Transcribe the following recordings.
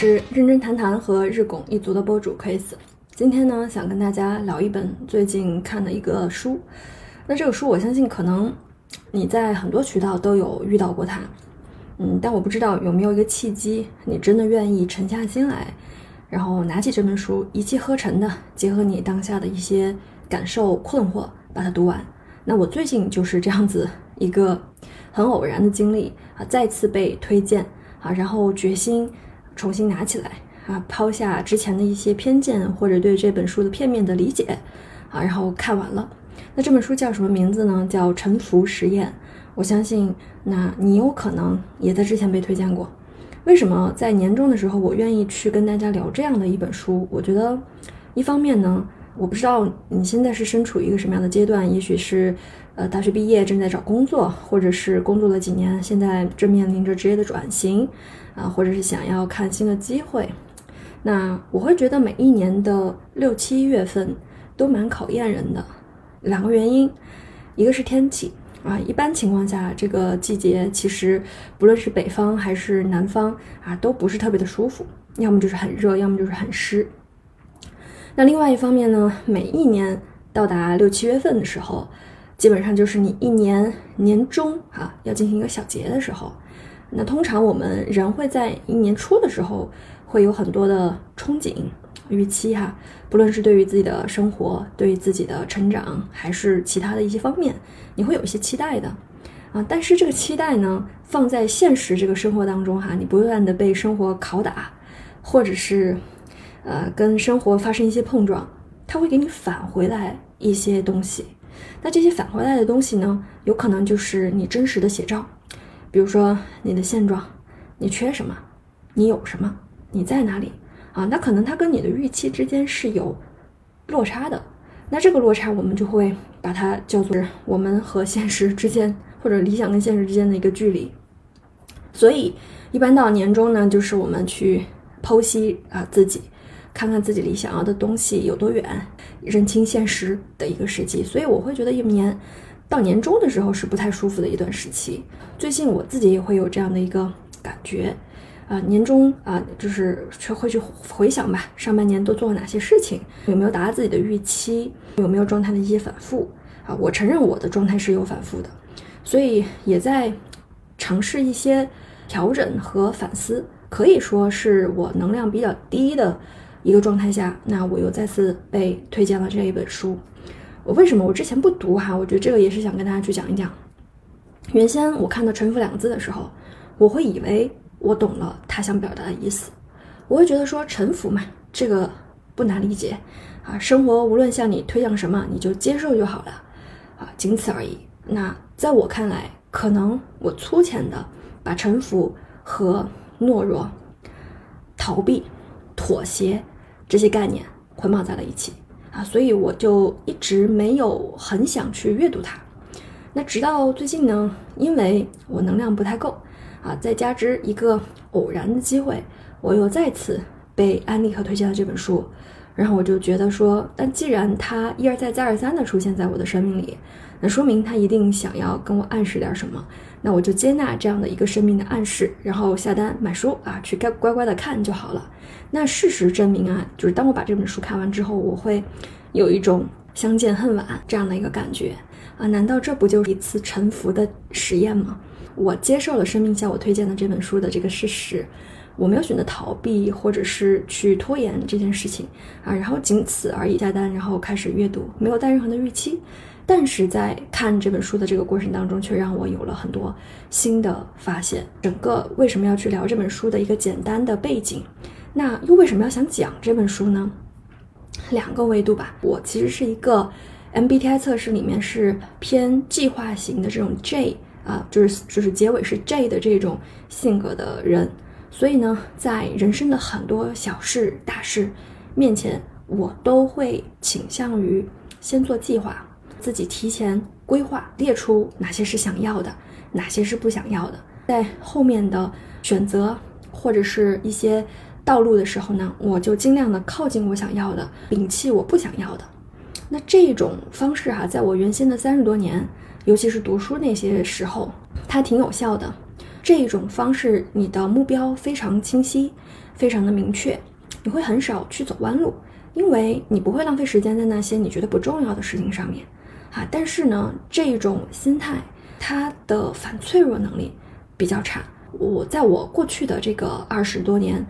是认真谈谈和日拱一族的博主 Chris。今天呢，想跟大家聊一本最近看的一个书。那这个书，我相信可能你在很多渠道都有遇到过它，嗯，但我不知道有没有一个契机，你真的愿意沉下心来，然后拿起这本书，一气呵成的结合你当下的一些感受、困惑，把它读完。那我最近就是这样子一个很偶然的经历啊，再次被推荐啊，然后决心。重新拿起来啊，抛下之前的一些偏见或者对这本书的片面的理解啊，然后看完了。那这本书叫什么名字呢？叫《沉浮实验》。我相信，那你有可能也在之前被推荐过。为什么在年终的时候我愿意去跟大家聊这样的一本书？我觉得，一方面呢，我不知道你现在是身处一个什么样的阶段，也许是呃大学毕业正在找工作，或者是工作了几年，现在正面临着职业的转型。啊，或者是想要看新的机会，那我会觉得每一年的六七月份都蛮考验人的。两个原因，一个是天气啊，一般情况下这个季节其实不论是北方还是南方啊，都不是特别的舒服，要么就是很热，要么就是很湿。那另外一方面呢，每一年到达六七月份的时候，基本上就是你一年年终啊要进行一个小结的时候。那通常我们人会在一年初的时候会有很多的憧憬、预期哈，不论是对于自己的生活、对于自己的成长，还是其他的一些方面，你会有一些期待的啊。但是这个期待呢，放在现实这个生活当中哈，你不断的被生活拷打，或者是呃跟生活发生一些碰撞，它会给你返回来一些东西。那这些返回来的东西呢，有可能就是你真实的写照。比如说你的现状，你缺什么，你有什么，你在哪里啊？那可能它跟你的预期之间是有落差的。那这个落差，我们就会把它叫做我们和现实之间，或者理想跟现实之间的一个距离。所以，一般到年终呢，就是我们去剖析啊自己，看看自己离想要的东西有多远，认清现实的一个时机。所以，我会觉得一年。到年终的时候是不太舒服的一段时期。最近我自己也会有这样的一个感觉，啊，年终啊，就是会去回想吧，上半年都做了哪些事情，有没有达到自己的预期，有没有状态的一些反复啊？我承认我的状态是有反复的，所以也在尝试一些调整和反思。可以说是我能量比较低的一个状态下，那我又再次被推荐了这一本书。我为什么我之前不读哈？我觉得这个也是想跟大家去讲一讲。原先我看到“臣服”两个字的时候，我会以为我懂了他想表达的意思。我会觉得说臣服嘛，这个不难理解啊。生活无论向你推向什么，你就接受就好了啊，仅此而已。那在我看来，可能我粗浅的把臣服和懦弱、逃避、妥协这些概念捆绑在了一起。啊，所以我就一直没有很想去阅读它。那直到最近呢，因为我能量不太够啊，再加之一个偶然的机会，我又再次被安利和推荐了这本书。然后我就觉得说，但既然它一而再再而三的出现在我的生命里，那说明它一定想要跟我暗示点什么。那我就接纳这样的一个生命的暗示，然后下单买书啊，去该乖乖的看就好了。那事实证明啊，就是当我把这本书看完之后，我会有一种相见恨晚这样的一个感觉啊！难道这不就是一次沉浮的实验吗？我接受了生命向我推荐的这本书的这个事实，我没有选择逃避或者是去拖延这件事情啊，然后仅此而已下单，然后开始阅读，没有带任何的预期。但是在看这本书的这个过程当中，却让我有了很多新的发现。整个为什么要去聊这本书的一个简单的背景？那又为什么要想讲这本书呢？两个维度吧。我其实是一个 MBTI 测试里面是偏计划型的这种 J 啊，就是就是结尾是 J 的这种性格的人。所以呢，在人生的很多小事大事面前，我都会倾向于先做计划，自己提前规划，列出哪些是想要的，哪些是不想要的，在后面的选择或者是一些。道路的时候呢，我就尽量的靠近我想要的，摒弃我不想要的。那这种方式哈，在我原先的三十多年，尤其是读书那些时候，它挺有效的。这种方式，你的目标非常清晰，非常的明确，你会很少去走弯路，因为你不会浪费时间在那些你觉得不重要的事情上面。啊，但是呢，这种心态它的反脆弱能力比较差。我在我过去的这个二十多年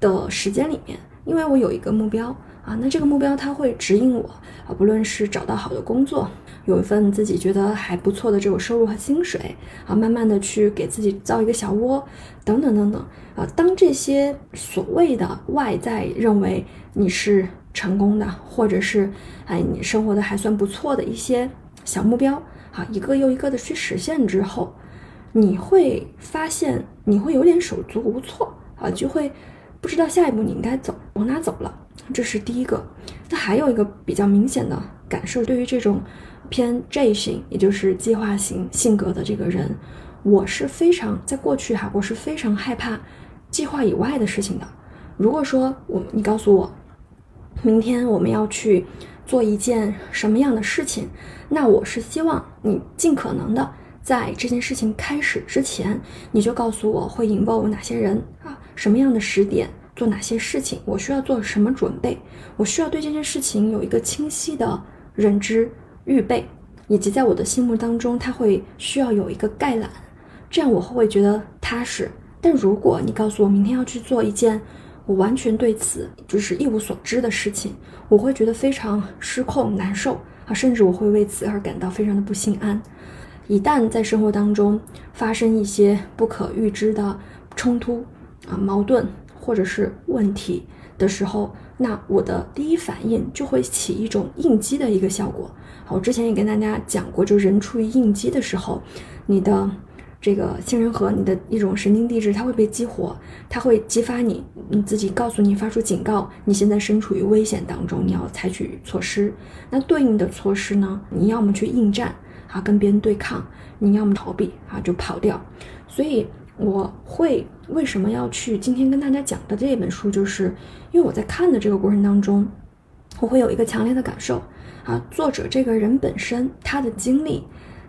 的时间里面，因为我有一个目标啊，那这个目标它会指引我啊，不论是找到好的工作，有一份自己觉得还不错的这种收入和薪水啊，慢慢的去给自己造一个小窝，等等等等啊。当这些所谓的外在认为你是成功的，或者是哎你生活的还算不错的一些小目标啊，一个又一个的去实现之后。你会发现你会有点手足无措啊，就会不知道下一步你应该走往哪走了。这是第一个。那还有一个比较明显的感受，对于这种偏 J 型，也就是计划型性格的这个人，我是非常在过去哈，我是非常害怕计划以外的事情的。如果说我你告诉我，明天我们要去做一件什么样的事情，那我是希望你尽可能的。在这件事情开始之前，你就告诉我会引爆我哪些人啊，什么样的时点做哪些事情，我需要做什么准备，我需要对这件事情有一个清晰的认知预备，以及在我的心目当中，他会需要有一个概览，这样我会觉得踏实。但如果你告诉我明天要去做一件我完全对此就是一无所知的事情，我会觉得非常失控难受啊，甚至我会为此而感到非常的不心安。一旦在生活当中发生一些不可预知的冲突啊、矛盾或者是问题的时候，那我的第一反应就会起一种应激的一个效果。好，我之前也跟大家讲过，就人处于应激的时候，你的这个杏仁核、你的一种神经递质，它会被激活，它会激发你，你自己告诉你发出警告，你现在身处于危险当中，你要采取措施。那对应的措施呢，你要么去应战。啊，跟别人对抗，你要么逃避啊，就跑掉。所以我会为什么要去今天跟大家讲的这本书，就是因为我在看的这个过程当中，我会有一个强烈的感受啊，作者这个人本身他的经历、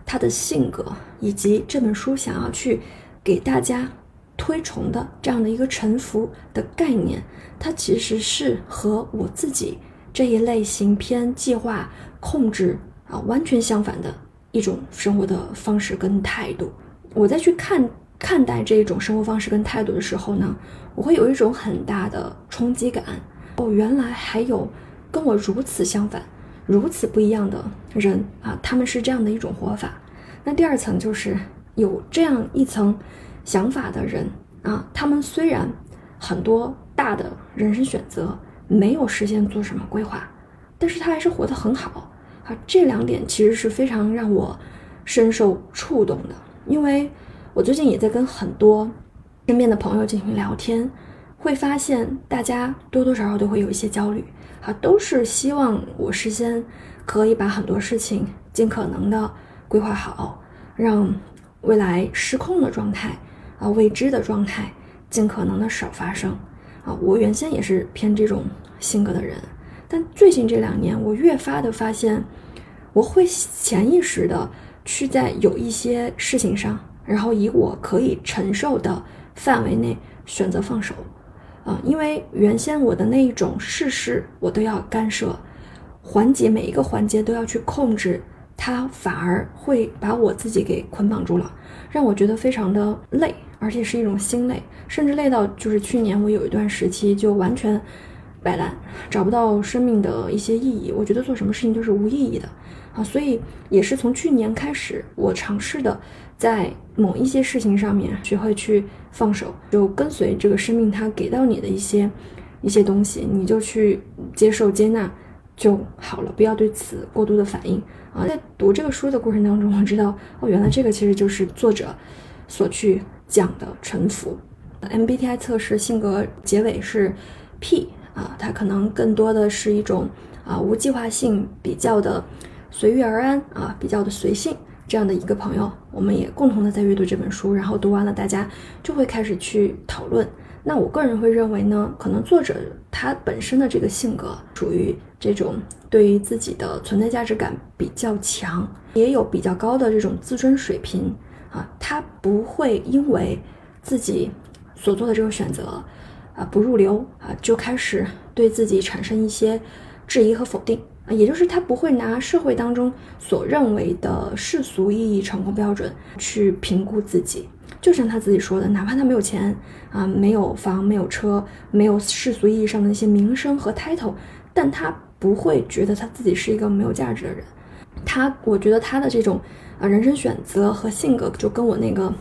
他的性格，以及这本书想要去给大家推崇的这样的一个臣服的概念，它其实是和我自己这一类型偏计划控制啊完全相反的。一种生活的方式跟态度，我在去看看待这一种生活方式跟态度的时候呢，我会有一种很大的冲击感。哦，原来还有跟我如此相反、如此不一样的人啊！他们是这样的一种活法。那第二层就是有这样一层想法的人啊，他们虽然很多大的人生选择没有实现做什么规划，但是他还是活得很好。啊，这两点其实是非常让我深受触动的，因为我最近也在跟很多身边的朋友进行聊天，会发现大家多多少少都会有一些焦虑，啊，都是希望我事先可以把很多事情尽可能的规划好，让未来失控的状态啊、未知的状态尽可能的少发生，啊，我原先也是偏这种性格的人。但最近这两年，我越发的发现，我会潜意识的去在有一些事情上，然后以我可以承受的范围内选择放手，啊，因为原先我的那一种事事我都要干涉，环节每一个环节都要去控制，它反而会把我自己给捆绑住了，让我觉得非常的累，而且是一种心累，甚至累到就是去年我有一段时期就完全。摆烂，找不到生命的一些意义。我觉得做什么事情都是无意义的啊，所以也是从去年开始，我尝试的在某一些事情上面学会去放手，就跟随这个生命它给到你的一些一些东西，你就去接受接纳就好了，不要对此过度的反应啊。在读这个书的过程当中，我知道哦，原来这个其实就是作者所去讲的臣服。MBTI 测试性格结尾是 P。啊，它可能更多的是一种啊无计划性，比较的随遇而安啊，比较的随性这样的一个朋友。我们也共同的在阅读这本书，然后读完了，大家就会开始去讨论。那我个人会认为呢，可能作者他本身的这个性格属于这种对于自己的存在价值感比较强，也有比较高的这种自尊水平啊，他不会因为自己所做的这个选择啊不入流啊，就开始对自己产生一些质疑和否定，啊也就是他不会拿社会当中所认为的世俗意义成功标准去评估自己。就像他自己说的，哪怕他没有钱啊，没有房，没有车，没有世俗意义上的那些名声和 title，但他不会觉得他自己是一个没有价值的人。他，我觉得他的这种啊人生选择和性格，就跟我那个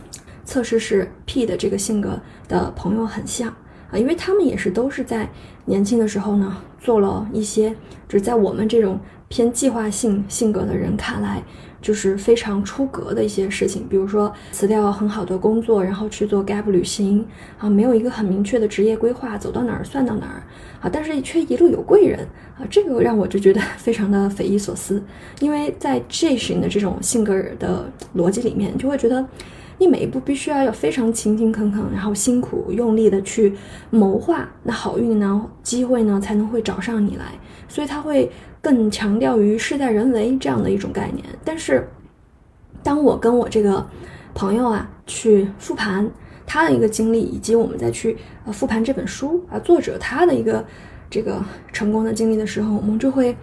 测试是 P 的这个性格的朋友很像啊，因为他们也是都是在年轻的时候呢，做了一些，就是在我们这种偏计划性性格的人看来。就是非常出格的一些事情，比如说辞掉很好的工作，然后去做 gap 旅行啊，没有一个很明确的职业规划，走到哪儿算到哪儿啊，但是却一路有贵人啊，这个让我就觉得非常的匪夷所思，因为在 J 型的这种性格的逻辑里面，就会觉得你每一步必须要有非常勤勤恳恳，然后辛苦用力的去谋划，那好运呢，机会呢才能会找上你来，所以他会。更强调于事在人为这样的一种概念，但是当我跟我这个朋友啊去复盘他的一个经历，以及我们再去呃复盘这本书啊作者他的一个这个成功的经历的时候，我们就会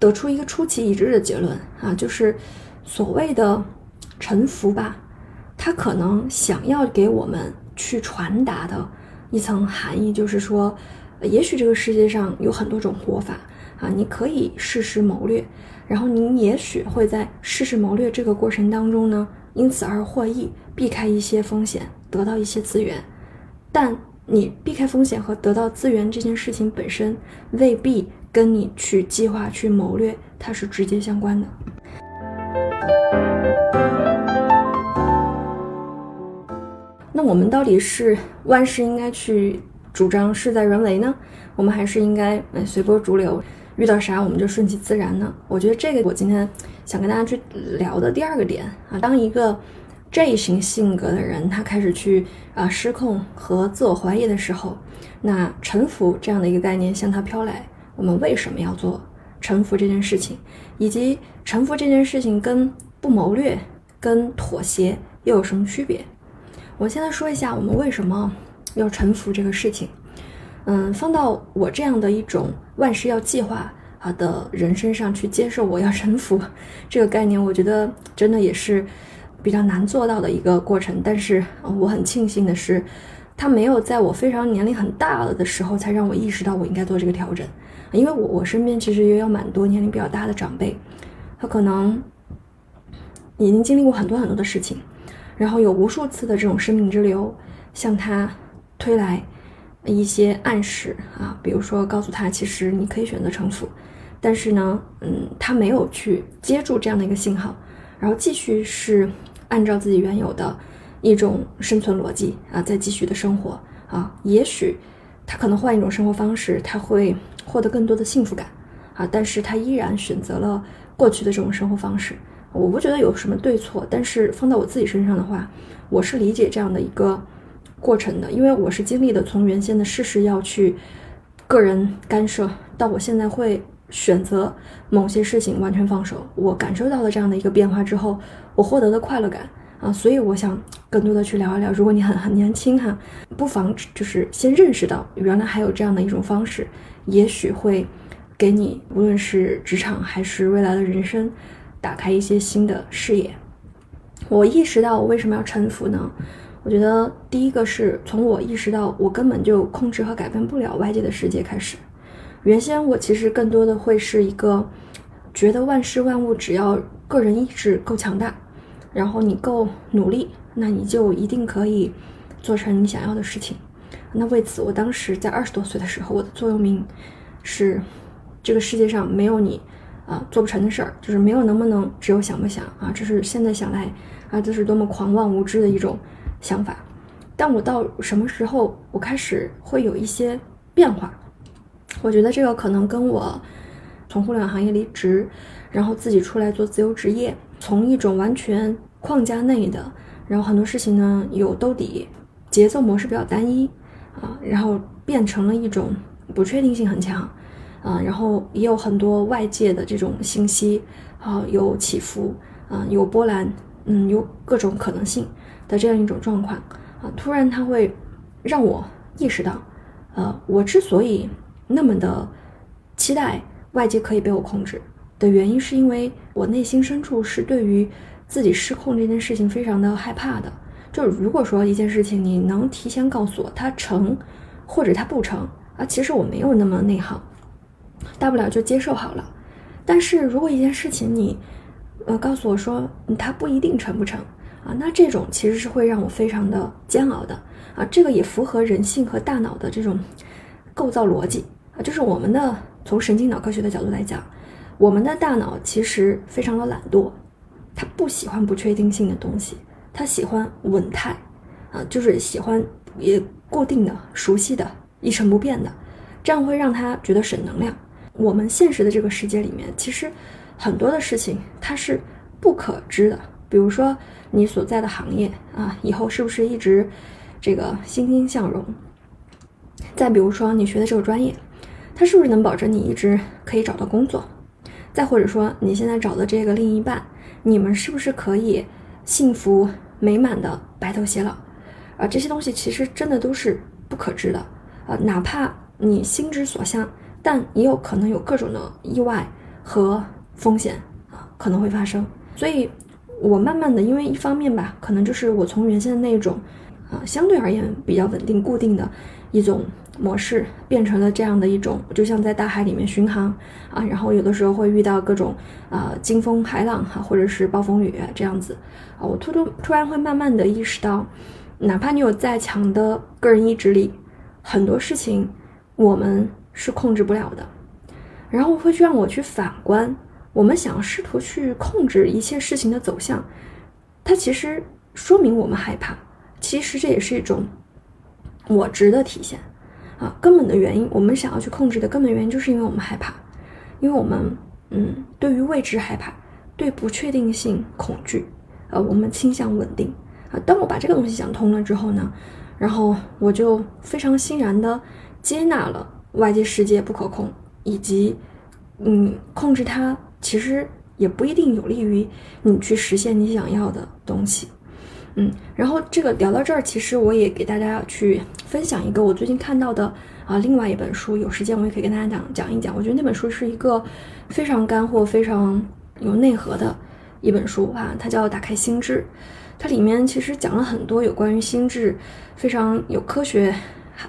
得出一个出奇一致的结论啊，就是所谓的臣服吧，他可能想要给我们去传达的一层含义，就是说，也许这个世界上有很多种活法。啊，你可以试试谋略，然后你也许会在试试谋略这个过程当中呢，因此而获益，避开一些风险，得到一些资源。但你避开风险和得到资源这件事情本身，未必跟你去计划、去谋略它是直接相关的。那我们到底是万事应该去主张事在人为呢，我们还是应该随波逐流？遇到啥我们就顺其自然呢？我觉得这个我今天想跟大家去聊的第二个点啊，当一个 J 型性格的人他开始去啊失控和自我怀疑的时候，那臣服这样的一个概念向他飘来，我们为什么要做臣服这件事情？以及臣服这件事情跟不谋略、跟妥协又有什么区别？我现在说一下我们为什么要臣服这个事情。嗯，放到我这样的一种万事要计划啊的人身上去接受我要臣服这个概念，我觉得真的也是比较难做到的一个过程。但是我很庆幸的是，他没有在我非常年龄很大了的时候才让我意识到我应该做这个调整。因为我我身边其实也有蛮多年龄比较大的长辈，他可能已经经历过很多很多的事情，然后有无数次的这种生命之流向他推来。一些暗示啊，比如说告诉他，其实你可以选择臣服，但是呢，嗯，他没有去接住这样的一个信号，然后继续是按照自己原有的一种生存逻辑啊，在继续的生活啊。也许他可能换一种生活方式，他会获得更多的幸福感啊，但是他依然选择了过去的这种生活方式。我不觉得有什么对错，但是放到我自己身上的话，我是理解这样的一个。过程的，因为我是经历的，从原先的事事要去个人干涉，到我现在会选择某些事情完全放手。我感受到了这样的一个变化之后，我获得的快乐感啊，所以我想更多的去聊一聊。如果你很很年轻哈，不妨就是先认识到原来还有这样的一种方式，也许会给你无论是职场还是未来的人生打开一些新的视野。我意识到我为什么要臣服呢？我觉得第一个是从我意识到我根本就控制和改变不了外界的世界开始。原先我其实更多的会是一个觉得万事万物只要个人意志够强大，然后你够努力，那你就一定可以做成你想要的事情。那为此，我当时在二十多岁的时候，我的座右铭是：这个世界上没有你啊做不成的事儿，就是没有能不能，只有想不想啊。这是现在想来啊，这是多么狂妄无知的一种。想法，但我到什么时候我开始会有一些变化？我觉得这个可能跟我从互联网行业离职，然后自己出来做自由职业，从一种完全框架内的，然后很多事情呢有兜底，节奏模式比较单一啊，然后变成了一种不确定性很强啊，然后也有很多外界的这种信息啊，有起伏啊，有波澜。嗯，有各种可能性的这样一种状况啊，突然它会让我意识到，呃，我之所以那么的期待外界可以被我控制的原因，是因为我内心深处是对于自己失控这件事情非常的害怕的。就如果说一件事情你能提前告诉我它成，或者它不成啊，其实我没有那么内耗，大不了就接受好了。但是如果一件事情你，呃，告诉我说它不一定成不成啊，那这种其实是会让我非常的煎熬的啊。这个也符合人性和大脑的这种构造逻辑啊，就是我们的从神经脑科学的角度来讲，我们的大脑其实非常的懒惰，它不喜欢不确定性的东西，它喜欢稳态啊，就是喜欢也固定的、熟悉的、一成不变的，这样会让它觉得省能量。我们现实的这个世界里面，其实很多的事情它是不可知的。比如说你所在的行业啊，以后是不是一直这个欣欣向荣？再比如说你学的这个专业，它是不是能保证你一直可以找到工作？再或者说你现在找的这个另一半，你们是不是可以幸福美满的白头偕老？啊，这些东西其实真的都是不可知的啊，哪怕你心之所向。但也有可能有各种的意外和风险啊，可能会发生。所以，我慢慢的，因为一方面吧，可能就是我从原先的那种啊，相对而言比较稳定、固定的一种模式，变成了这样的一种，就像在大海里面巡航啊，然后有的时候会遇到各种啊惊风海浪哈，或者是暴风雨这样子啊，我突突突然会慢慢的意识到，哪怕你有再强的个人意志力，很多事情我们。是控制不了的，然后会去让我去反观，我们想要试图去控制一切事情的走向，它其实说明我们害怕，其实这也是一种我执的体现啊。根本的原因，我们想要去控制的根本原因，就是因为我们害怕，因为我们嗯，对于未知害怕，对不确定性恐惧，呃，我们倾向稳定啊。当我把这个东西想通了之后呢，然后我就非常欣然的接纳了。外界世界不可控，以及，嗯，控制它其实也不一定有利于你去实现你想要的东西，嗯，然后这个聊到这儿，其实我也给大家去分享一个我最近看到的啊，另外一本书，有时间我也可以跟大家讲讲一讲。我觉得那本书是一个非常干货、非常有内核的一本书啊，它叫《打开心智》，它里面其实讲了很多有关于心智非常有科学。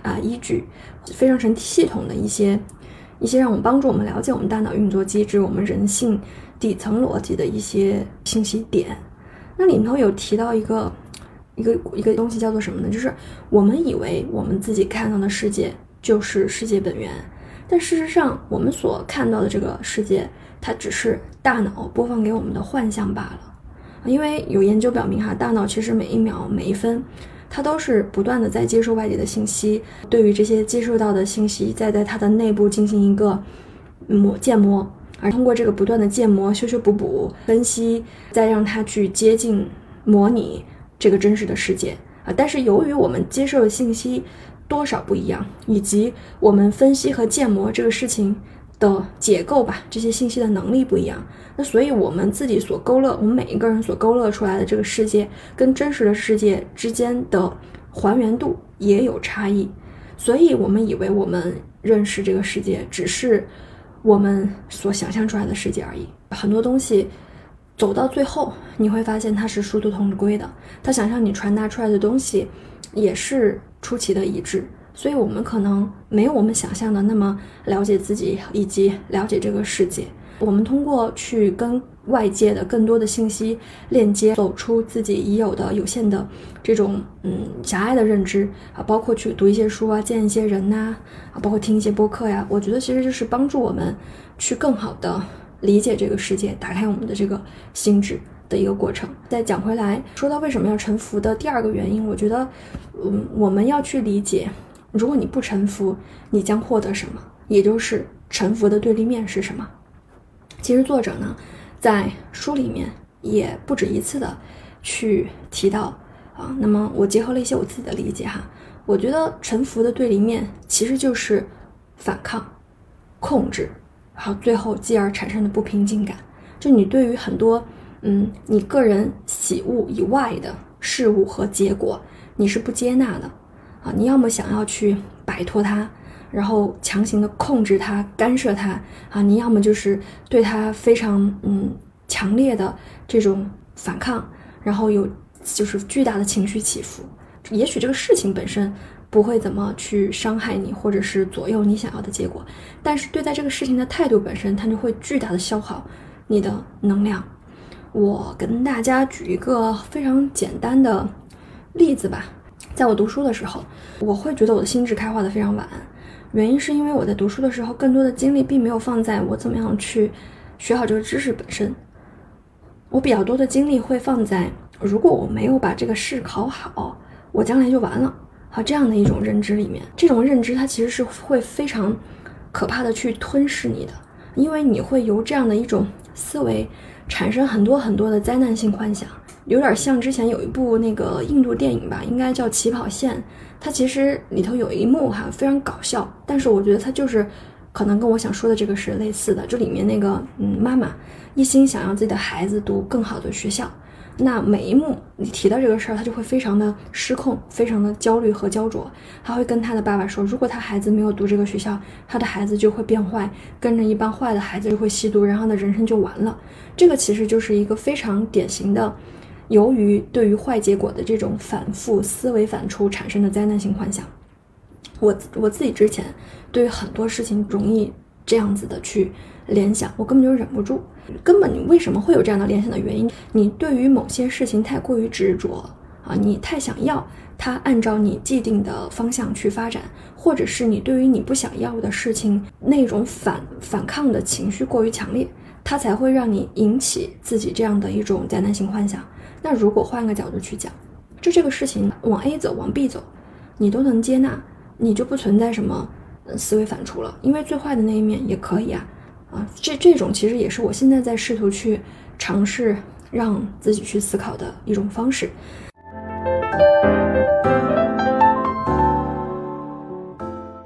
啊，依据非常成系统的一些一些让我们帮助我们了解我们大脑运作机制、我们人性底层逻辑的一些信息点。那里头有提到一个一个一个东西叫做什么呢？就是我们以为我们自己看到的世界就是世界本源，但事实上我们所看到的这个世界，它只是大脑播放给我们的幻象罢了。因为有研究表明，哈，大脑其实每一秒每一分。它都是不断的在接收外界的信息，对于这些接收到的信息，再在它的内部进行一个磨建模，而通过这个不断的建模、修修补补、分析，再让它去接近模拟这个真实的世界啊。但是由于我们接受的信息多少不一样，以及我们分析和建模这个事情。的结构吧，这些信息的能力不一样，那所以我们自己所勾勒，我们每一个人所勾勒出来的这个世界，跟真实的世界之间的还原度也有差异，所以我们以为我们认识这个世界，只是我们所想象出来的世界而已。很多东西走到最后，你会发现它是殊途同归的，它想向你传达出来的东西也是出奇的一致。所以，我们可能没有我们想象的那么了解自己，以及了解这个世界。我们通过去跟外界的更多的信息链接，走出自己已有的有限的这种嗯狭隘的认知啊，包括去读一些书啊，见一些人呐啊，包括听一些播客呀。我觉得其实就是帮助我们去更好的理解这个世界，打开我们的这个心智的一个过程。再讲回来，说到为什么要臣服的第二个原因，我觉得嗯，我们要去理解。如果你不臣服，你将获得什么？也就是臣服的对立面是什么？其实作者呢，在书里面也不止一次的去提到啊。那么我结合了一些我自己的理解哈，我觉得臣服的对立面其实就是反抗、控制，好最后继而产生的不平静感。就你对于很多嗯，你个人喜恶以外的事物和结果，你是不接纳的啊。你要么想要去摆脱它，然后强行的控制它、干涉它啊；你要么就是对它非常嗯强烈的这种反抗，然后有就是巨大的情绪起伏。也许这个事情本身。不会怎么去伤害你，或者是左右你想要的结果，但是对待这个事情的态度本身，它就会巨大的消耗你的能量。我跟大家举一个非常简单的例子吧，在我读书的时候，我会觉得我的心智开化的非常晚，原因是因为我在读书的时候，更多的精力并没有放在我怎么样去学好这个知识本身，我比较多的精力会放在如果我没有把这个试考好，我将来就完了。和这样的一种认知里面，这种认知它其实是会非常可怕的去吞噬你的，因为你会由这样的一种思维产生很多很多的灾难性幻想，有点像之前有一部那个印度电影吧，应该叫《起跑线》，它其实里头有一幕哈非常搞笑，但是我觉得它就是可能跟我想说的这个是类似的，就里面那个嗯妈妈一心想要自己的孩子读更好的学校。那每一幕你提到这个事儿，他就会非常的失控，非常的焦虑和焦灼。他会跟他的爸爸说，如果他孩子没有读这个学校，他的孩子就会变坏，跟着一帮坏的孩子就会吸毒，然后呢，人生就完了。这个其实就是一个非常典型的，由于对于坏结果的这种反复思维反刍产生的灾难性幻想。我我自己之前对于很多事情容易这样子的去联想，我根本就忍不住。根本你为什么会有这样的联想的原因？你对于某些事情太过于执着啊，你太想要它按照你既定的方向去发展，或者是你对于你不想要的事情那种反反抗的情绪过于强烈，它才会让你引起自己这样的一种灾难性幻想。那如果换个角度去讲，就这个事情往 A 走，往 B 走，你都能接纳，你就不存在什么思维反刍了，因为最坏的那一面也可以啊。啊，这这种其实也是我现在在试图去尝试让自己去思考的一种方式。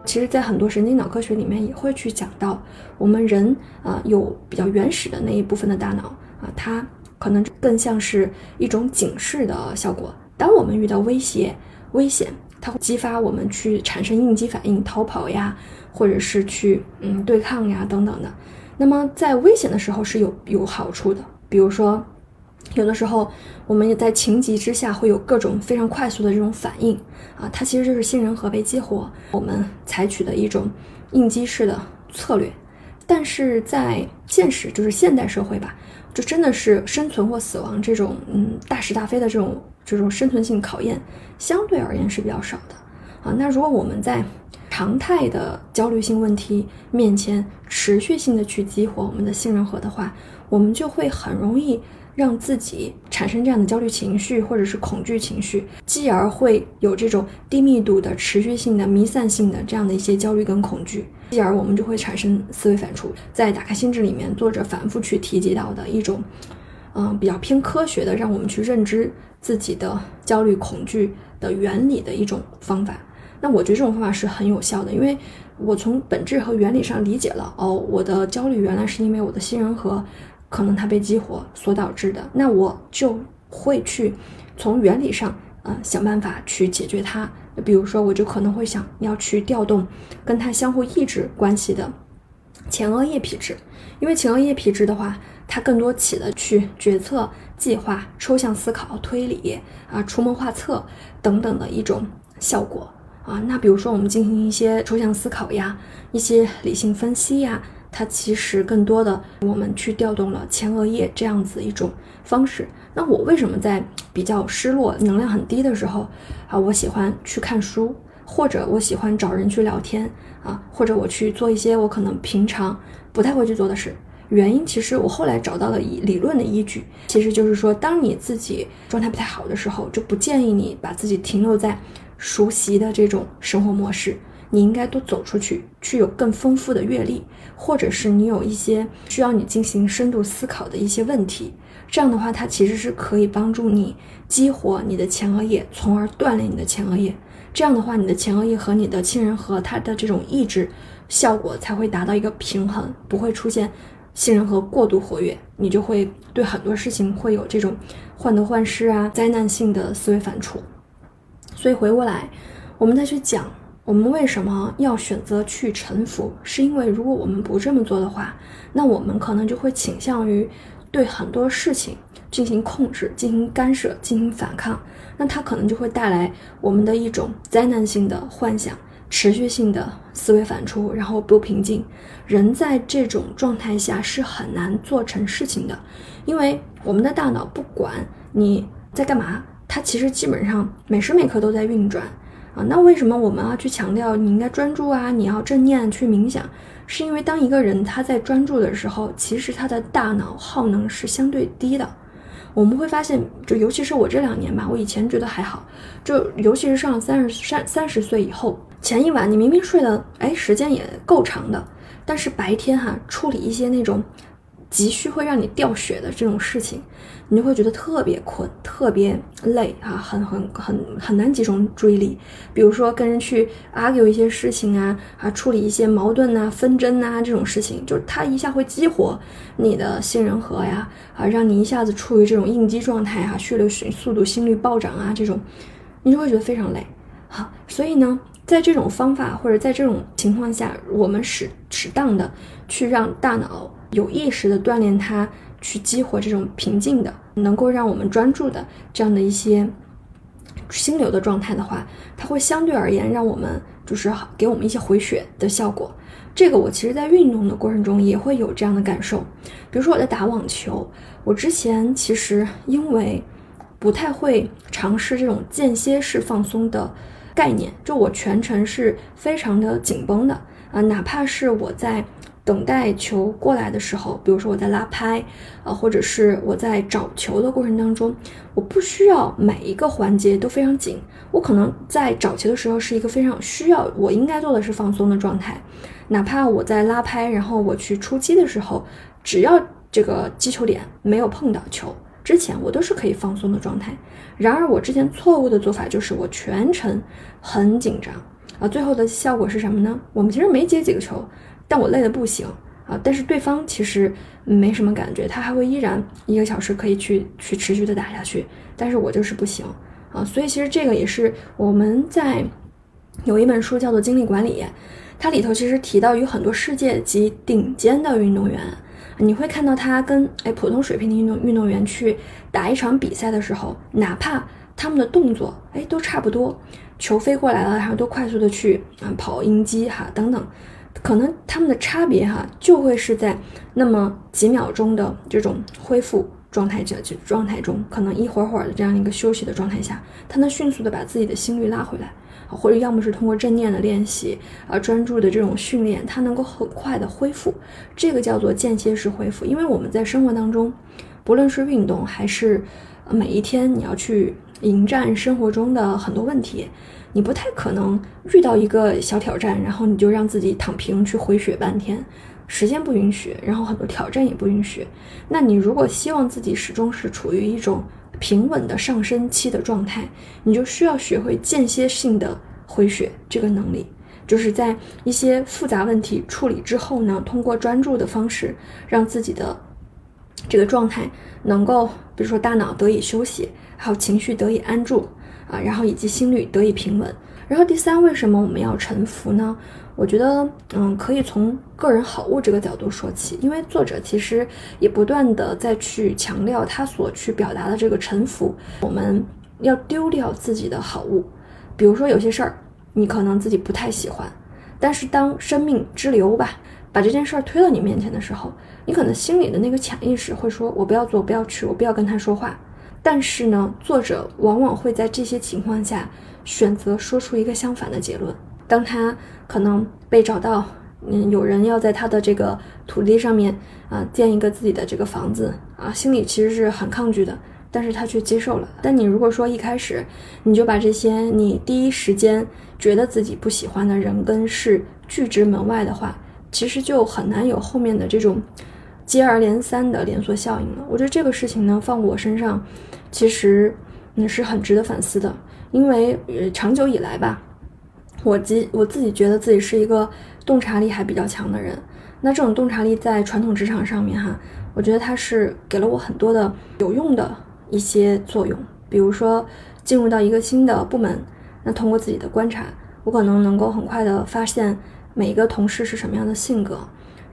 其实，在很多神经脑科学里面也会去讲到，我们人啊有比较原始的那一部分的大脑啊，它可能更像是一种警示的效果。当我们遇到威胁、危险，它会激发我们去产生应激反应，逃跑呀，或者是去嗯对抗呀等等的。那么在危险的时候是有有好处的，比如说，有的时候我们也在情急之下会有各种非常快速的这种反应啊，它其实就是杏仁核被激活，我们采取的一种应激式的策略。但是在现实，就是现代社会吧，就真的是生存或死亡这种嗯大是大非的这种这种生存性考验，相对而言是比较少的啊。那如果我们在常态的焦虑性问题面前，持续性的去激活我们的杏仁核的话，我们就会很容易让自己产生这样的焦虑情绪或者是恐惧情绪，继而会有这种低密度的、持续性的、弥散性的这样的一些焦虑跟恐惧，继而我们就会产生思维反刍。在打开心智里面，作者反复去提及到的一种，嗯，比较偏科学的，让我们去认知自己的焦虑恐惧的原理的一种方法。那我觉得这种方法是很有效的，因为我从本质和原理上理解了哦，我的焦虑原来是因为我的杏仁核可能它被激活所导致的，那我就会去从原理上呃想办法去解决它。比如说，我就可能会想要去调动跟它相互抑制关系的前额叶皮质，因为前额叶皮质的话，它更多起了去决策、计划、抽象思考、推理啊、出谋划策等等的一种效果。啊，那比如说我们进行一些抽象思考呀，一些理性分析呀，它其实更多的我们去调动了前额叶这样子一种方式。那我为什么在比较失落、能量很低的时候啊，我喜欢去看书，或者我喜欢找人去聊天啊，或者我去做一些我可能平常不太会去做的事？原因其实我后来找到了理理论的依据，其实就是说，当你自己状态不太好的时候，就不建议你把自己停留在。熟悉的这种生活模式，你应该多走出去，去有更丰富的阅历，或者是你有一些需要你进行深度思考的一些问题。这样的话，它其实是可以帮助你激活你的前额叶，从而锻炼你的前额叶。这样的话，你的前额叶和你的亲人和它的这种抑制效果才会达到一个平衡，不会出现杏仁核过度活跃，你就会对很多事情会有这种患得患失啊、灾难性的思维反刍。所以回过来，我们再去讲，我们为什么要选择去臣服，是因为如果我们不这么做的话，那我们可能就会倾向于对很多事情进行控制、进行干涉、进行反抗，那它可能就会带来我们的一种灾难性的幻想。持续性的思维反刍，然后不平静，人在这种状态下是很难做成事情的，因为我们的大脑不管你在干嘛，它其实基本上每时每刻都在运转啊。那为什么我们要去强调你应该专注啊？你要正念去冥想，是因为当一个人他在专注的时候，其实他的大脑耗能是相对低的。我们会发现，就尤其是我这两年吧，我以前觉得还好，就尤其是上了三十三三十岁以后，前一晚你明明睡的，哎，时间也够长的，但是白天哈处理一些那种。急需会让你掉血的这种事情，你就会觉得特别困、特别累啊，很很很很难集中注意力。比如说跟人去 argue 一些事情啊，啊，处理一些矛盾呐、纷争呐这种事情，就是它一下会激活你的杏仁核呀，啊，让你一下子处于这种应激状态哈，血流速速度、心率暴涨啊，这种你就会觉得非常累。好，所以呢，在这种方法或者在这种情况下，我们适适当的去让大脑。有意识的锻炼它，去激活这种平静的，能够让我们专注的这样的一些心流的状态的话，它会相对而言让我们就是给我们一些回血的效果。这个我其实在运动的过程中也会有这样的感受。比如说我在打网球，我之前其实因为不太会尝试这种间歇式放松的概念，就我全程是非常的紧绷的啊，哪怕是我在。等待球过来的时候，比如说我在拉拍，啊，或者是我在找球的过程当中，我不需要每一个环节都非常紧。我可能在找球的时候是一个非常需要，我应该做的是放松的状态。哪怕我在拉拍，然后我去出击的时候，只要这个击球点没有碰到球之前，我都是可以放松的状态。然而我之前错误的做法就是我全程很紧张，啊，最后的效果是什么呢？我们其实没接几个球。但我累得不行啊！但是对方其实没什么感觉，他还会依然一个小时可以去去持续的打下去。但是我就是不行啊！所以其实这个也是我们在有一本书叫做《精力管理》，它里头其实提到有很多世界级顶尖的运动员，你会看到他跟哎普通水平的运动运动员去打一场比赛的时候，哪怕他们的动作哎都差不多，球飞过来了，然后都快速的去啊跑应激哈等等。可能他们的差别哈，就会是在那么几秒钟的这种恢复状态这这状态中，可能一会儿会儿的这样一个休息的状态下，他能迅速的把自己的心率拉回来，或者要么是通过正念的练习啊，专注的这种训练，他能够很快的恢复，这个叫做间歇式恢复。因为我们在生活当中，不论是运动还是每一天你要去迎战生活中的很多问题。你不太可能遇到一个小挑战，然后你就让自己躺平去回血半天，时间不允许，然后很多挑战也不允许。那你如果希望自己始终是处于一种平稳的上升期的状态，你就需要学会间歇性的回血这个能力，就是在一些复杂问题处理之后呢，通过专注的方式，让自己的这个状态能够，比如说大脑得以休息，还有情绪得以安住。啊，然后以及心率得以平稳。然后第三，为什么我们要臣服呢？我觉得，嗯，可以从个人好物这个角度说起，因为作者其实也不断的在去强调他所去表达的这个臣服。我们要丢掉自己的好物，比如说有些事儿你可能自己不太喜欢，但是当生命之流吧把这件事儿推到你面前的时候，你可能心里的那个潜意识会说：“我不要做，不要去，我不要跟他说话。”但是呢，作者往往会在这些情况下选择说出一个相反的结论。当他可能被找到，嗯，有人要在他的这个土地上面啊建一个自己的这个房子啊，心里其实是很抗拒的，但是他却接受了。但你如果说一开始你就把这些你第一时间觉得自己不喜欢的人跟事拒之门外的话，其实就很难有后面的这种。接二连三的连锁效应了。我觉得这个事情呢，放我身上，其实嗯是很值得反思的。因为呃长久以来吧，我自我自己觉得自己是一个洞察力还比较强的人那这种洞察力在传统职场上面哈，我觉得它是给了我很多的有用的一些作用。比如说进入到一个新的部门，那通过自己的观察，我可能能够很快的发现每一个同事是什么样的性格，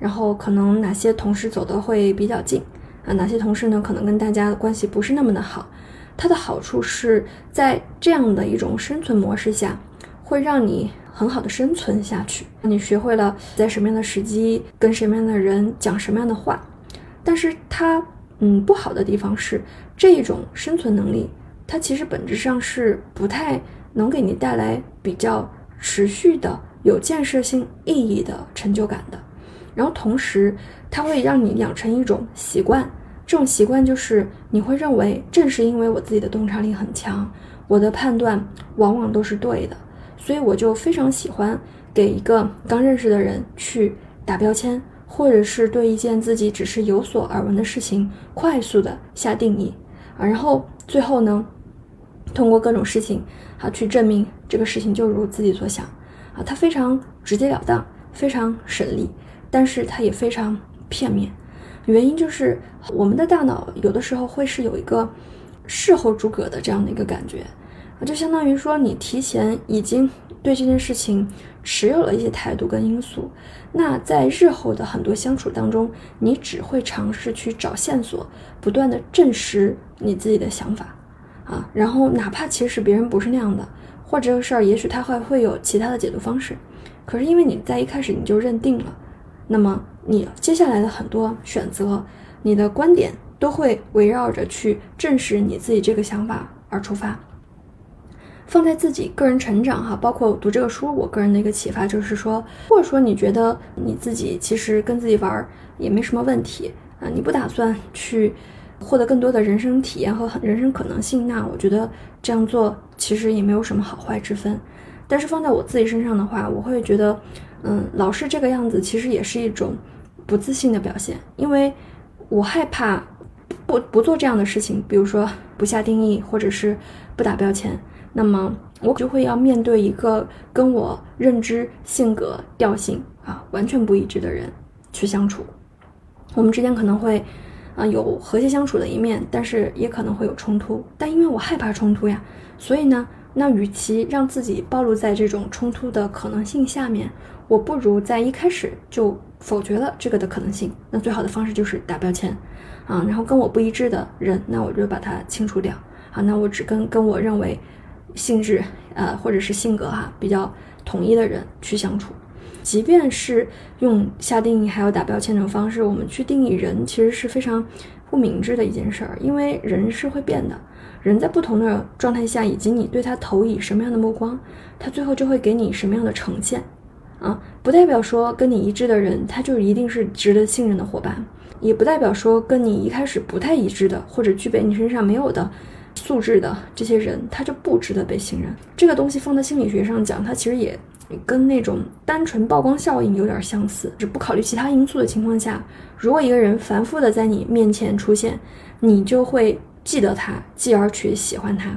然后可能哪些同事走的会比较近啊，哪些同事呢可能跟大家的关系不是那么的好。它的好处是在这样的一种生存模式下，会让你很好的生存下去。你学会了在什么样的时机跟什么样的人讲什么样的话，但是它，嗯，不好的地方是这种生存能力，它其实本质上是不太能给你带来比较持续的有建设性意义的成就感的。然后同时，它会让你养成一种习惯。这种习惯就是你会认为，正是因为我自己的洞察力很强，我的判断往往都是对的，所以我就非常喜欢给一个刚认识的人去打标签，或者是对一件自己只是有所耳闻的事情快速的下定义啊，然后最后呢，通过各种事情啊去证明这个事情就如自己所想啊，它非常直截了当，非常省力，但是它也非常片面。原因就是我们的大脑有的时候会是有一个事后诸葛的这样的一个感觉啊，就相当于说你提前已经对这件事情持有了一些态度跟因素，那在日后的很多相处当中，你只会尝试去找线索，不断的证实你自己的想法啊，然后哪怕其实别人不是那样的，或者这个事儿也许他会会有其他的解读方式，可是因为你在一开始你就认定了，那么。你接下来的很多选择，你的观点都会围绕着去证实你自己这个想法而出发。放在自己个人成长哈，包括读这个书，我个人的一个启发就是说，或者说你觉得你自己其实跟自己玩也没什么问题啊，你不打算去获得更多的人生体验和人生可能性，那我觉得这样做其实也没有什么好坏之分。但是放在我自己身上的话，我会觉得，嗯，老是这个样子，其实也是一种。不自信的表现，因为我害怕不不做这样的事情，比如说不下定义或者是不打标签，那么我就会要面对一个跟我认知、性格、调性啊完全不一致的人去相处。我们之间可能会啊有和谐相处的一面，但是也可能会有冲突。但因为我害怕冲突呀，所以呢，那与其让自己暴露在这种冲突的可能性下面，我不如在一开始就。否决了这个的可能性，那最好的方式就是打标签，啊，然后跟我不一致的人，那我就把它清除掉，啊，那我只跟跟我认为性质呃或者是性格哈比较统一的人去相处，即便是用下定义还有打标签这种方式，我们去定义人其实是非常不明智的一件事儿，因为人是会变的，人在不同的状态下以及你对他投以什么样的目光，他最后就会给你什么样的呈现。啊，不代表说跟你一致的人，他就一定是值得信任的伙伴，也不代表说跟你一开始不太一致的，或者具备你身上没有的素质的这些人，他就不值得被信任。这个东西放在心理学上讲，它其实也跟那种单纯曝光效应有点相似。只不考虑其他因素的情况下，如果一个人反复的在你面前出现，你就会记得他，继而去喜欢他。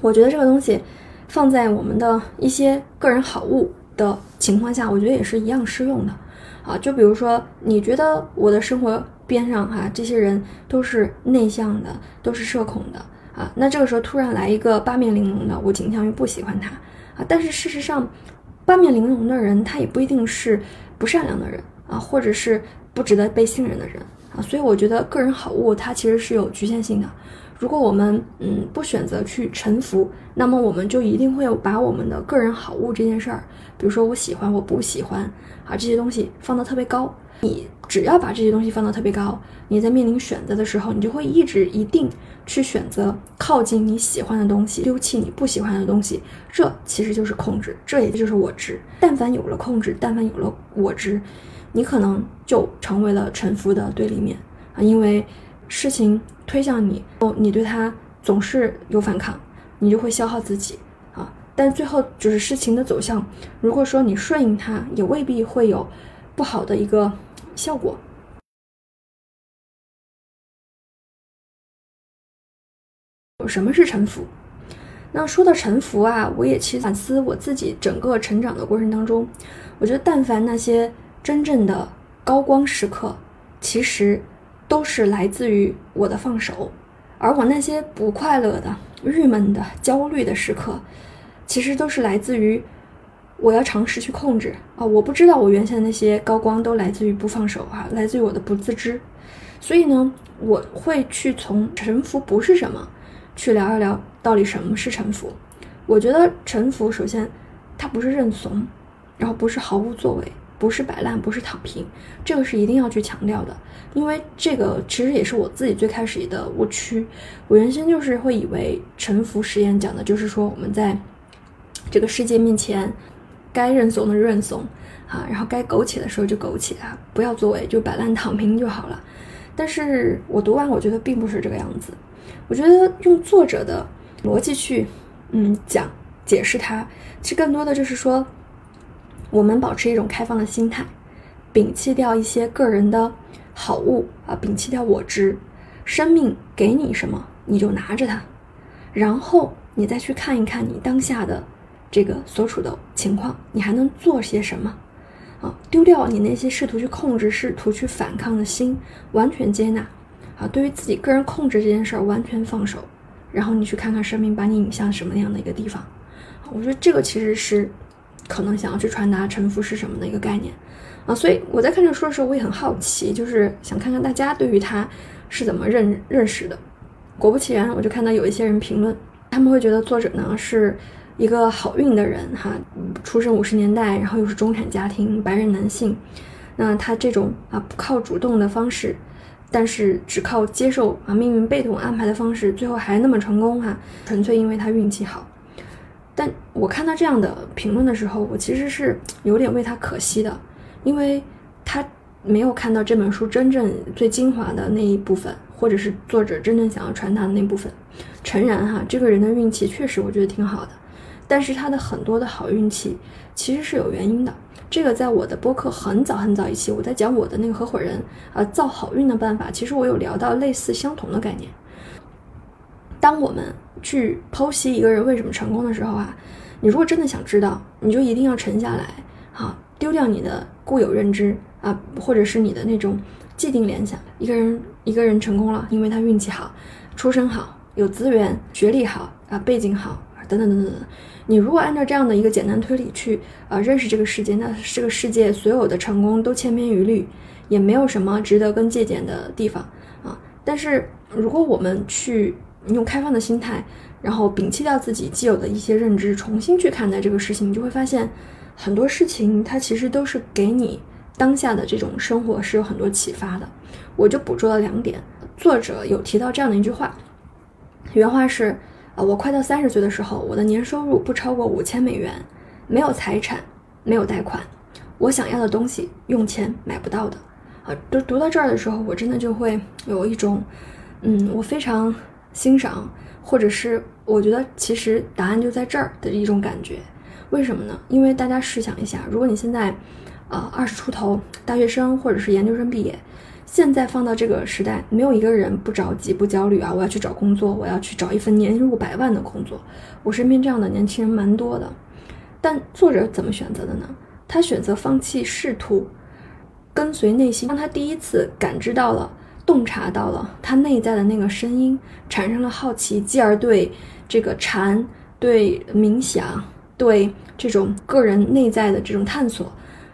我觉得这个东西放在我们的一些个人好物。的情况下，我觉得也是一样适用的，啊，就比如说，你觉得我的生活边上哈，这些人都是内向的，都是社恐的，啊，那这个时候突然来一个八面玲珑的，我倾向于不喜欢他，啊，但是事实上，八面玲珑的人他也不一定是不善良的人啊，或者是不值得被信任的人啊，所以我觉得个人好物它其实是有局限性的。如果我们嗯不选择去臣服，那么我们就一定会把我们的个人好物这件事儿，比如说我喜欢我不喜欢啊这些东西放得特别高。你只要把这些东西放到特别高，你在面临选择的时候，你就会一直一定去选择靠近你喜欢的东西，丢弃你不喜欢的东西。这其实就是控制，这也就是我执。但凡有了控制，但凡有了我执，你可能就成为了臣服的对立面啊，因为。事情推向你，哦，你对他总是有反抗，你就会消耗自己啊。但最后就是事情的走向，如果说你顺应它，也未必会有不好的一个效果。什么是臣服？那说到臣服啊，我也其实反思我自己整个成长的过程当中，我觉得但凡那些真正的高光时刻，其实都是来自于我的放手，而我那些不快乐的、郁闷的、焦虑的时刻，其实都是来自于我要尝试去控制啊！我不知道我原先的那些高光都来自于不放手啊，来自于我的不自知。所以呢，我会去从臣服不是什么，去聊一聊到底什么是臣服。我觉得臣服，首先它不是认怂，然后不是毫无作为。不是摆烂，不是躺平，这个是一定要去强调的，因为这个其实也是我自己最开始的误区。我原先就是会以为沉浮实验讲的就是说我们在这个世界面前，该认怂的认怂啊，然后该苟且的时候就苟且啊，不要作为，就摆烂躺平就好了。但是我读完，我觉得并不是这个样子。我觉得用作者的逻辑去嗯讲解释它，其实更多的就是说。我们保持一种开放的心态，摒弃掉一些个人的好恶啊，摒弃掉我执。生命给你什么，你就拿着它，然后你再去看一看你当下的这个所处的情况，你还能做些什么？啊，丢掉你那些试图去控制、试图去反抗的心，完全接纳。啊，对于自己个人控制这件事儿完全放手，然后你去看看生命把你引向什么样的一个地方。我觉得这个其实是。可能想要去传达臣服是什么的一个概念啊，所以我在看这个书的时候，我也很好奇，就是想看看大家对于他是怎么认认识的。果不其然，我就看到有一些人评论，他们会觉得作者呢是一个好运的人哈，出生五十年代，然后又是中产家庭，白人男性，那他这种啊不靠主动的方式，但是只靠接受啊命运被动安排的方式，最后还那么成功哈，纯粹因为他运气好。但我看到这样的评论的时候，我其实是有点为他可惜的，因为他没有看到这本书真正最精华的那一部分，或者是作者真正想要传达的那部分。诚然哈，这个人的运气确实我觉得挺好的，但是他的很多的好运气其实是有原因的。这个在我的播客很早很早一期，我在讲我的那个合伙人啊造好运的办法，其实我有聊到类似相同的概念。当我们去剖析一个人为什么成功的时候啊，你如果真的想知道，你就一定要沉下来，啊，丢掉你的固有认知啊，或者是你的那种既定联想。一个人一个人成功了，因为他运气好，出身好，有资源，学历好啊，背景好，等等等等等。你如果按照这样的一个简单推理去啊认识这个世界，那这个世界所有的成功都千篇一律，也没有什么值得跟借鉴的地方啊。但是如果我们去用开放的心态，然后摒弃掉自己既有的一些认知，重新去看待这个事情，你就会发现，很多事情它其实都是给你当下的这种生活是有很多启发的。我就捕捉了两点，作者有提到这样的一句话，原话是：啊，我快到三十岁的时候，我的年收入不超过五千美元，没有财产，没有贷款，我想要的东西用钱买不到的。啊，读读到这儿的时候，我真的就会有一种，嗯，我非常。欣赏，或者是我觉得其实答案就在这儿的一种感觉，为什么呢？因为大家试想一下，如果你现在，呃，二十出头，大学生或者是研究生毕业，现在放到这个时代，没有一个人不着急不焦虑啊！我要去找工作，我要去找一份年入百万的工作。我身边这样的年轻人蛮多的，但作者怎么选择的呢？他选择放弃仕途，跟随内心，当他第一次感知到了。洞察到了他内在的那个声音，产生了好奇，继而对这个禅、对冥想、对这种个人内在的这种探索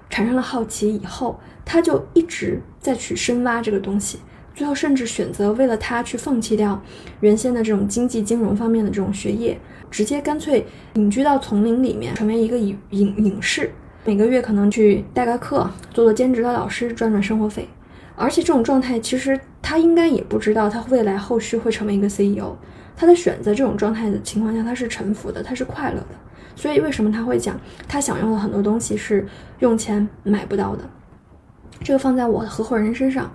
产生了好奇。以后，他就一直再去深挖这个东西，最后甚至选择为了他去放弃掉原先的这种经济金融方面的这种学业，直接干脆隐居到丛林里面，成为一个影影影视，每个月可能去代个课，做做兼职的老师，赚赚生活费。而且这种状态，其实他应该也不知道，他未来后续会成为一个 CEO。他在选择这种状态的情况下，他是臣服的，他是快乐的。所以为什么他会讲，他想要的很多东西是用钱买不到的？这个放在我的合伙人身上，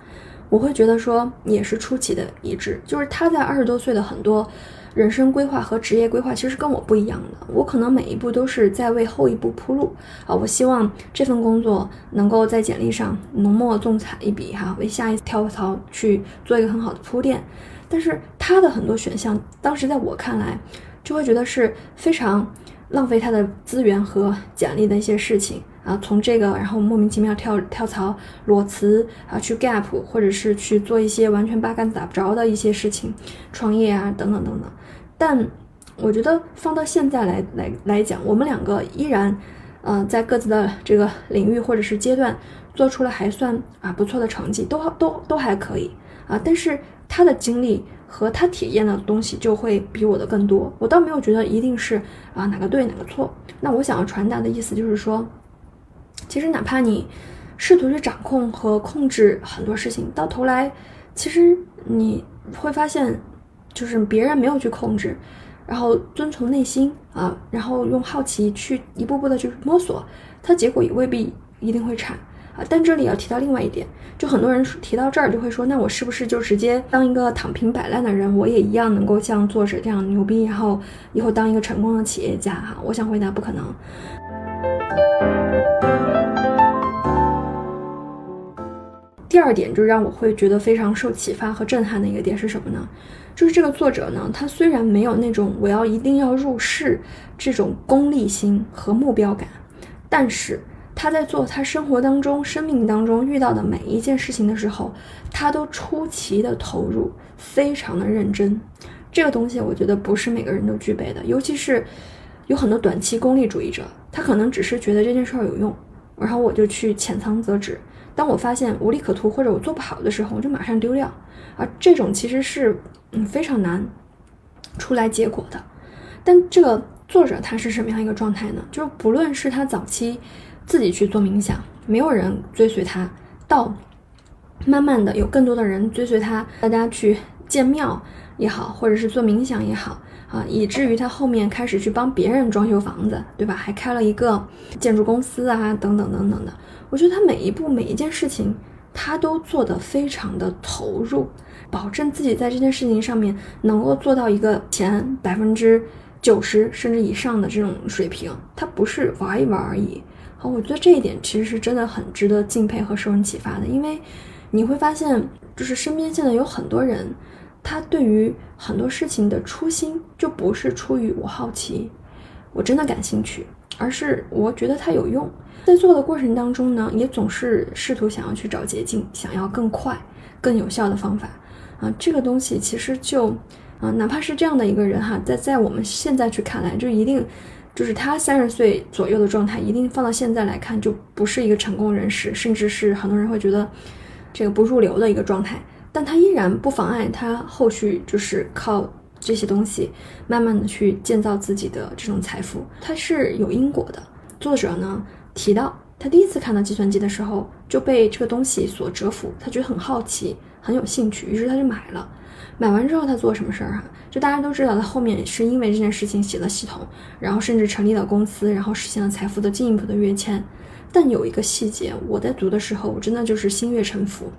我会觉得说也是出奇的一致，就是他在二十多岁的很多。人生规划和职业规划其实跟我不一样的，我可能每一步都是在为后一步铺路啊。我希望这份工作能够在简历上浓墨重彩一笔哈，为下一次跳槽去做一个很好的铺垫。但是他的很多选项，当时在我看来，就会觉得是非常浪费他的资源和简历的一些事情啊，从这个然后莫名其妙跳跳槽裸辞啊，去 gap，或者是去做一些完全八竿子打不着的一些事情，创业啊等等等等。但我觉得放到现在来来来讲，我们两个依然，呃，在各自的这个领域或者是阶段做出了还算啊不错的成绩，都都都还可以啊。但是他的经历和他体验的东西就会比我的更多。我倒没有觉得一定是啊哪个对哪个错。那我想要传达的意思就是说，其实哪怕你试图去掌控和控制很多事情，到头来其实你会发现，就是别人没有去控制。然后遵从内心啊，然后用好奇去一步步的去摸索，它结果也未必一定会差啊。但这里要提到另外一点，就很多人提到这儿就会说，那我是不是就直接当一个躺平摆烂的人，我也一样能够像作者这样牛逼，然后以后当一个成功的企业家？哈，我想回答不可能。第二点就让我会觉得非常受启发和震撼的一个点是什么呢？就是这个作者呢，他虽然没有那种我要一定要入世这种功利心和目标感，但是他在做他生活当中、生命当中遇到的每一件事情的时候，他都出奇的投入，非常的认真。这个东西我觉得不是每个人都具备的，尤其是有很多短期功利主义者，他可能只是觉得这件事儿有用，然后我就去浅仓则止。当我发现无利可图或者我做不好的时候，我就马上丢掉。而这种其实是。嗯，非常难出来结果的。但这个作者他是什么样一个状态呢？就是不论是他早期自己去做冥想，没有人追随他，到慢慢的有更多的人追随他，大家去建庙也好，或者是做冥想也好啊，以至于他后面开始去帮别人装修房子，对吧？还开了一个建筑公司啊，等等等等的。我觉得他每一步每一件事情，他都做得非常的投入。保证自己在这件事情上面能够做到一个前百分之九十甚至以上的这种水平，他不是玩一玩而已。好，我觉得这一点其实是真的很值得敬佩和受人启发的，因为你会发现，就是身边现在有很多人，他对于很多事情的初心就不是出于我好奇，我真的感兴趣，而是我觉得它有用。在做的过程当中呢，也总是试图想要去找捷径，想要更快、更有效的方法。啊，这个东西其实就，啊，哪怕是这样的一个人哈，在在我们现在去看来，就一定，就是他三十岁左右的状态，一定放到现在来看，就不是一个成功人士，甚至是很多人会觉得这个不入流的一个状态。但他依然不妨碍他后续就是靠这些东西，慢慢的去建造自己的这种财富，他是有因果的。作者呢提到，他第一次看到计算机的时候，就被这个东西所折服，他觉得很好奇。很有兴趣，于是他就买了。买完之后，他做什么事儿哈？就大家都知道，他后面是因为这件事情写了系统，然后甚至成立了公司，然后实现了财富的进一步的跃迁。但有一个细节，我在读的时候，我真的就是心悦诚服。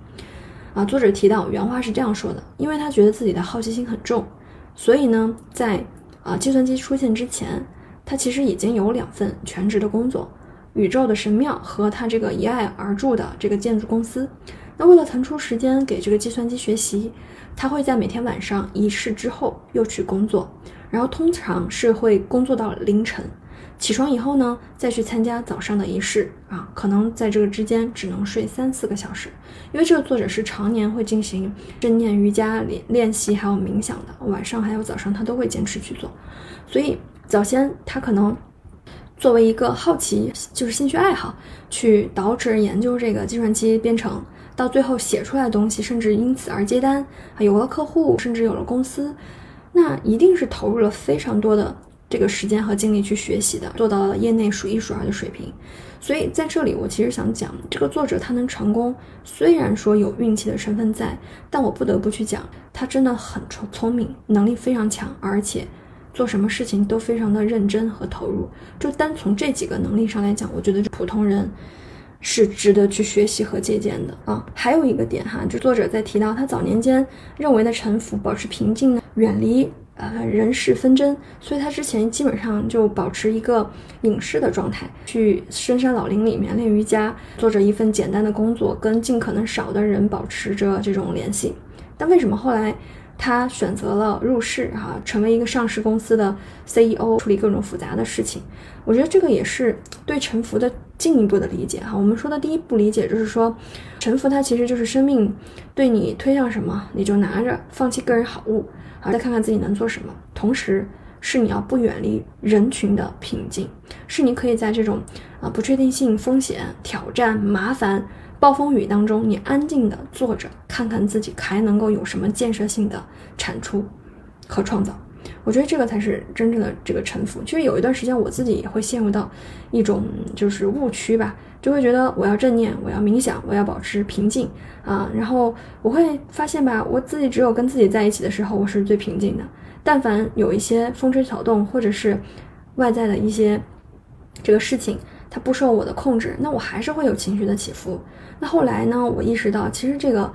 啊，作者提到原话是这样说的：，因为他觉得自己的好奇心很重，所以呢，在啊计算机出现之前，他其实已经有两份全职的工作：宇宙的神庙和他这个一爱而著的这个建筑公司。那为了腾出时间给这个计算机学习，他会在每天晚上仪式之后又去工作，然后通常是会工作到凌晨，起床以后呢再去参加早上的仪式啊，可能在这个之间只能睡三四个小时，因为这个作者是常年会进行正念瑜伽练练习还有冥想的，晚上还有早上他都会坚持去做，所以早先他可能作为一个好奇就是兴趣爱好去导致研究这个计算机编程。到最后写出来的东西，甚至因此而接单，有了客户，甚至有了公司，那一定是投入了非常多的这个时间和精力去学习的，做到了业内数一数二的水平。所以在这里，我其实想讲，这个作者他能成功，虽然说有运气的成分在，但我不得不去讲，他真的很聪聪明，能力非常强，而且做什么事情都非常的认真和投入。就单从这几个能力上来讲，我觉得普通人。是值得去学习和借鉴的啊！还有一个点哈，就作者在提到他早年间认为的沉浮，保持平静呢，远离呃人事纷争，所以他之前基本上就保持一个隐士的状态，去深山老林里面练瑜伽，做着一份简单的工作，跟尽可能少的人保持着这种联系。但为什么后来他选择了入市哈，成为一个上市公司的 CEO，处理各种复杂的事情。我觉得这个也是对沉浮的进一步的理解哈。我们说的第一步理解就是说，沉浮它其实就是生命对你推向什么，你就拿着，放弃个人好物，好再看看自己能做什么。同时是你要不远离人群的平静，是你可以在这种啊不确定性、风险、挑战、麻烦。暴风雨当中，你安静的坐着，看看自己还能够有什么建设性的产出和创造。我觉得这个才是真正的这个沉浮。其实有一段时间，我自己也会陷入到一种就是误区吧，就会觉得我要正念，我要冥想，我要保持平静啊。然后我会发现吧，我自己只有跟自己在一起的时候，我是最平静的。但凡有一些风吹草动，或者是外在的一些这个事情。它不受我的控制，那我还是会有情绪的起伏。那后来呢？我意识到，其实这个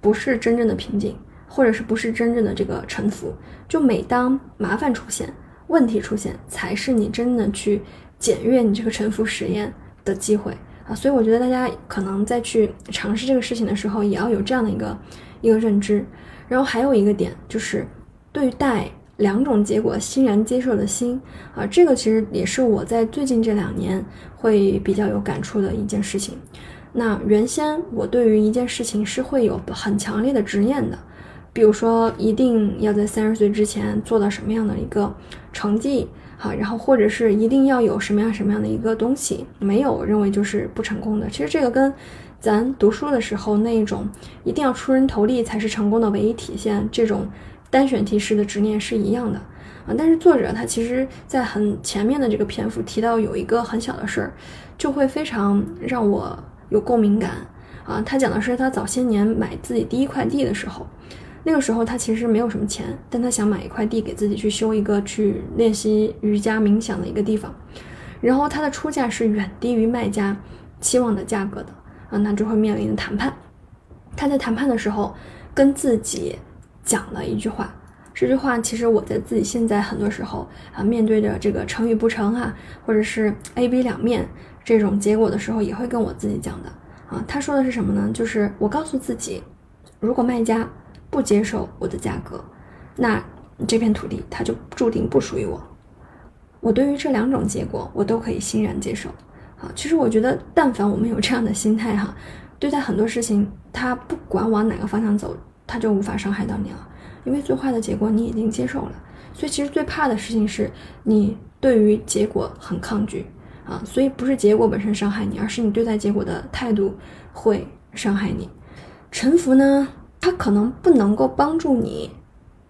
不是真正的平静，或者是不是真正的这个沉浮。就每当麻烦出现、问题出现，才是你真的去检阅你这个沉浮实验的机会啊！所以我觉得大家可能在去尝试这个事情的时候，也要有这样的一个一个认知。然后还有一个点就是，对待。两种结果欣然接受的心啊，这个其实也是我在最近这两年会比较有感触的一件事情。那原先我对于一件事情是会有很强烈的执念的，比如说一定要在三十岁之前做到什么样的一个成绩，好，然后或者是一定要有什么样什么样的一个东西，没有认为就是不成功的。其实这个跟咱读书的时候那一种一定要出人头地才是成功的唯一体现这种。单选题式的执念是一样的啊，但是作者他其实在很前面的这个篇幅提到有一个很小的事儿，就会非常让我有共鸣感啊。他讲的是他早些年买自己第一块地的时候，那个时候他其实没有什么钱，但他想买一块地给自己去修一个去练习瑜伽冥想的一个地方，然后他的出价是远低于卖家期望的价格的啊，那就会面临谈判。他在谈判的时候跟自己。讲了一句话，这句话其实我在自己现在很多时候啊，面对着这个成与不成啊，或者是 A、B 两面这种结果的时候，也会跟我自己讲的啊。他说的是什么呢？就是我告诉自己，如果卖家不接受我的价格，那这片土地它就注定不属于我。我对于这两种结果，我都可以欣然接受啊。其实我觉得，但凡我们有这样的心态哈，对待很多事情，它不管往哪个方向走。他就无法伤害到你了，因为最坏的结果你已经接受了。所以其实最怕的事情是你对于结果很抗拒啊，所以不是结果本身伤害你，而是你对待结果的态度会伤害你。沉浮呢，它可能不能够帮助你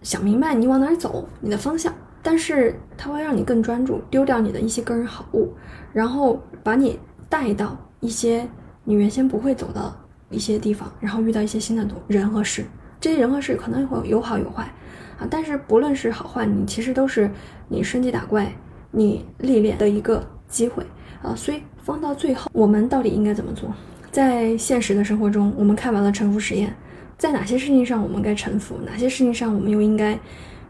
想明白你往哪走，你的方向，但是它会让你更专注，丢掉你的一些个人好物，然后把你带到一些你原先不会走的一些地方，然后遇到一些新的人和事。这些人和事可能会有好有坏，啊，但是不论是好坏，你其实都是你升级打怪、你历练的一个机会啊。所以放到最后，我们到底应该怎么做？在现实的生活中，我们看完了沉浮实验，在哪些事情上我们该沉浮，哪些事情上我们又应该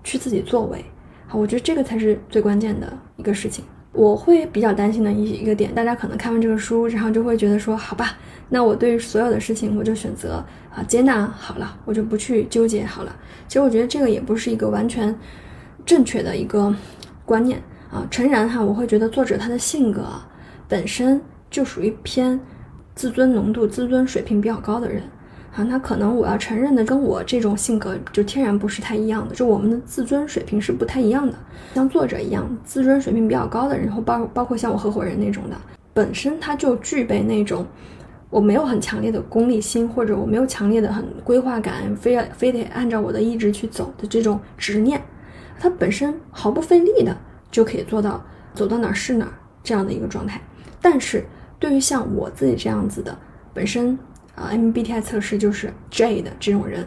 去自己作为？好，我觉得这个才是最关键的一个事情。我会比较担心的一一个点，大家可能看完这个书，然后就会觉得说，好吧。那我对于所有的事情，我就选择啊接纳好了，我就不去纠结好了。其实我觉得这个也不是一个完全正确的一个观念啊。诚然哈，我会觉得作者他的性格本身就属于偏自尊浓度、自尊水平比较高的人啊。他可能我要承认的，跟我这种性格就天然不是太一样的，就我们的自尊水平是不太一样的。像作者一样自尊水平比较高的人，然后包包括像我合伙人那种的，本身他就具备那种。我没有很强烈的功利心，或者我没有强烈的很规划感，非要非得按照我的意志去走的这种执念，他本身毫不费力的就可以做到走到哪儿是哪儿这样的一个状态。但是对于像我自己这样子的，本身啊 MBTI 测试就是 J 的这种人，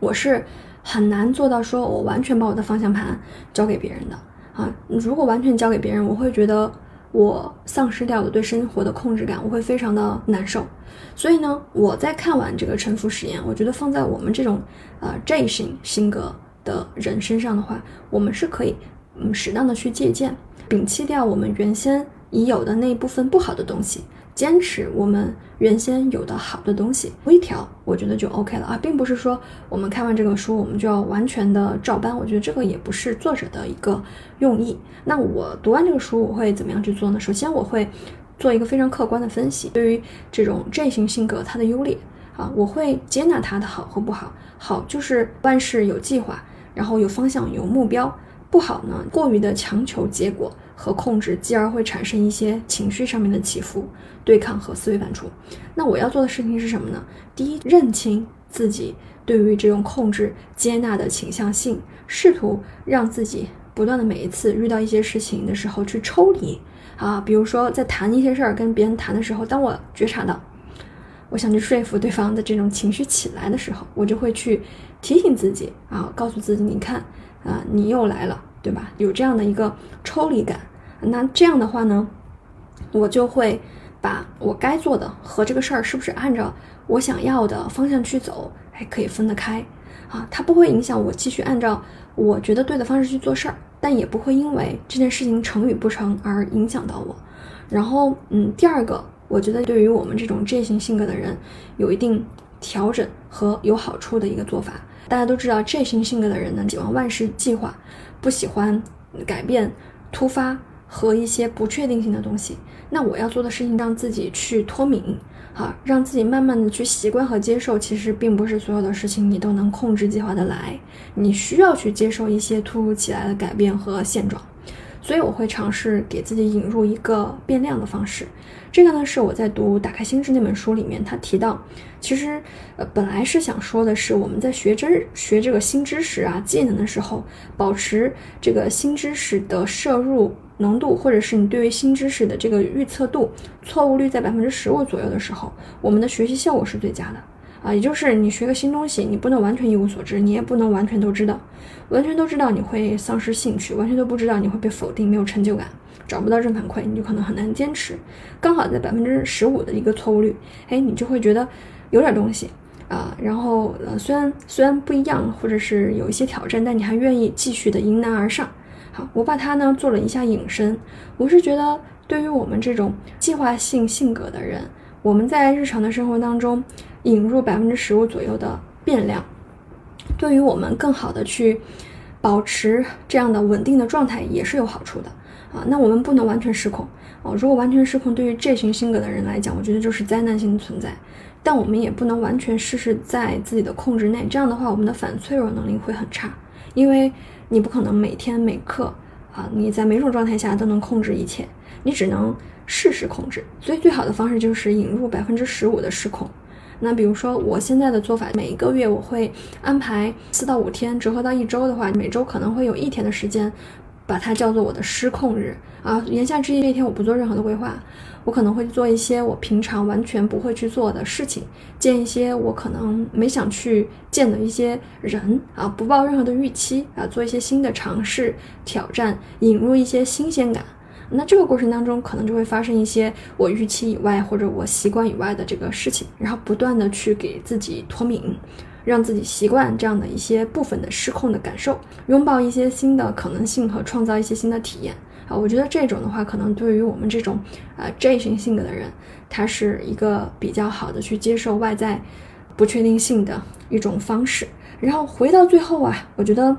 我是很难做到说我完全把我的方向盘交给别人的啊。如果完全交给别人，我会觉得。我丧失掉了对生活的控制感，我会非常的难受。所以呢，我在看完这个沉浮实验，我觉得放在我们这种呃 J 型性格的人身上的话，我们是可以嗯适当的去借鉴，摒弃掉我们原先已有的那一部分不好的东西，坚持我们原先有的好的东西，微调，我觉得就 OK 了啊，并不是说我们看完这个书，我们就要完全的照搬，我觉得这个也不是作者的一个用意。那我读完这个书，我会怎么样去做呢？首先，我会做一个非常客观的分析，对于这种 J 型性格它的优劣啊，我会接纳它的好和不好。好就是万事有计划，然后有方向有目标；不好呢，过于的强求结果。和控制，继而会产生一些情绪上面的起伏、对抗和思维反刍。那我要做的事情是什么呢？第一，认清自己对于这种控制接纳的倾向性，试图让自己不断的每一次遇到一些事情的时候去抽离啊，比如说在谈一些事儿跟别人谈的时候，当我觉察到我想去说服对方的这种情绪起来的时候，我就会去提醒自己啊，告诉自己，你看啊，你又来了。对吧？有这样的一个抽离感，那这样的话呢，我就会把我该做的和这个事儿是不是按照我想要的方向去走，还可以分得开啊。它不会影响我继续按照我觉得对的方式去做事儿，但也不会因为这件事情成与不成而影响到我。然后，嗯，第二个，我觉得对于我们这种 J 型性格的人，有一定调整和有好处的一个做法。大家都知道，J 型性格的人呢，喜欢万事计划。不喜欢改变、突发和一些不确定性的东西。那我要做的事情，让自己去脱敏，啊，让自己慢慢的去习惯和接受。其实并不是所有的事情你都能控制计划的来，你需要去接受一些突如其来的改变和现状。所以我会尝试给自己引入一个变量的方式。这个呢是我在读《打开心智》那本书里面，他提到，其实呃本来是想说的是我们在学知学这个新知识啊技能的时候，保持这个新知识的摄入浓度，或者是你对于新知识的这个预测度，错误率在百分之十五左右的时候，我们的学习效果是最佳的。啊，也就是你学个新东西，你不能完全一无所知，你也不能完全都知道，完全都知道你会丧失兴趣，完全都不知道你会被否定，没有成就感，找不到正反馈，你就可能很难坚持。刚好在百分之十五的一个错误率，哎，你就会觉得有点东西啊。然后呃，虽然虽然不一样，或者是有一些挑战，但你还愿意继续的迎难而上。好，我把它呢做了一下引申，我是觉得对于我们这种计划性性格的人，我们在日常的生活当中。引入百分之十五左右的变量，对于我们更好的去保持这样的稳定的状态也是有好处的啊。那我们不能完全失控啊，如果完全失控，对于这群性格的人来讲，我觉得就是灾难性的存在。但我们也不能完全事事在自己的控制内，这样的话，我们的反脆弱能力会很差，因为你不可能每天每刻啊，你在每种状态下都能控制一切，你只能试试控制。所以最好的方式就是引入百分之十五的失控。那比如说，我现在的做法，每一个月我会安排四到五天，折合到一周的话，每周可能会有一天的时间，把它叫做我的失控日啊。言下之意，这一天我不做任何的规划，我可能会做一些我平常完全不会去做的事情，见一些我可能没想去见的一些人啊，不抱任何的预期啊，做一些新的尝试、挑战，引入一些新鲜感。那这个过程当中，可能就会发生一些我预期以外或者我习惯以外的这个事情，然后不断的去给自己脱敏，让自己习惯这样的一些部分的失控的感受，拥抱一些新的可能性和创造一些新的体验啊。我觉得这种的话，可能对于我们这种呃 J 型性格的人，它是一个比较好的去接受外在不确定性的一种方式。然后回到最后啊，我觉得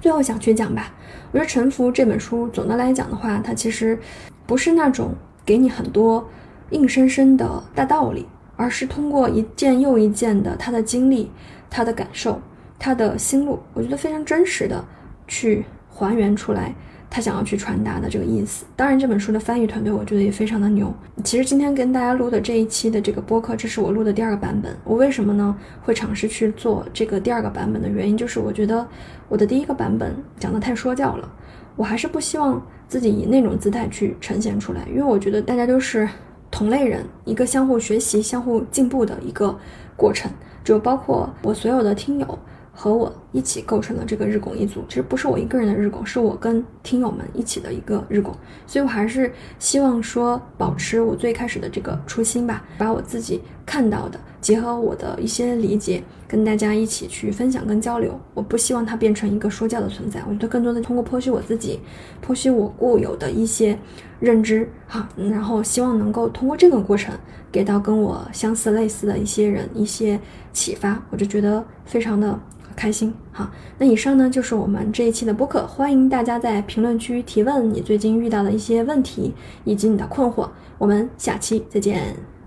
最后想去讲吧。我觉得《沉浮》这本书，总的来讲的话，它其实不是那种给你很多硬生生的大道理，而是通过一件又一件的他的经历、他的感受、他的心路，我觉得非常真实的去还原出来。他想要去传达的这个意思，当然这本书的翻译团队我觉得也非常的牛。其实今天跟大家录的这一期的这个播客，这是我录的第二个版本。我为什么呢会尝试去做这个第二个版本的原因，就是我觉得我的第一个版本讲的太说教了，我还是不希望自己以那种姿态去呈现出来，因为我觉得大家都是同类人，一个相互学习、相互进步的一个过程，就包括我所有的听友和我。一起构成了这个日拱一卒。其实不是我一个人的日拱，是我跟听友们一起的一个日拱。所以我还是希望说，保持我最开始的这个初心吧，把我自己看到的，结合我的一些理解，跟大家一起去分享跟交流。我不希望它变成一个说教的存在，我觉得更多的通过剖析我自己，剖析我固有的一些认知，哈，然后希望能够通过这个过程。给到跟我相似类似的一些人一些启发，我就觉得非常的开心。好，那以上呢就是我们这一期的播客，欢迎大家在评论区提问你最近遇到的一些问题以及你的困惑，我们下期再见。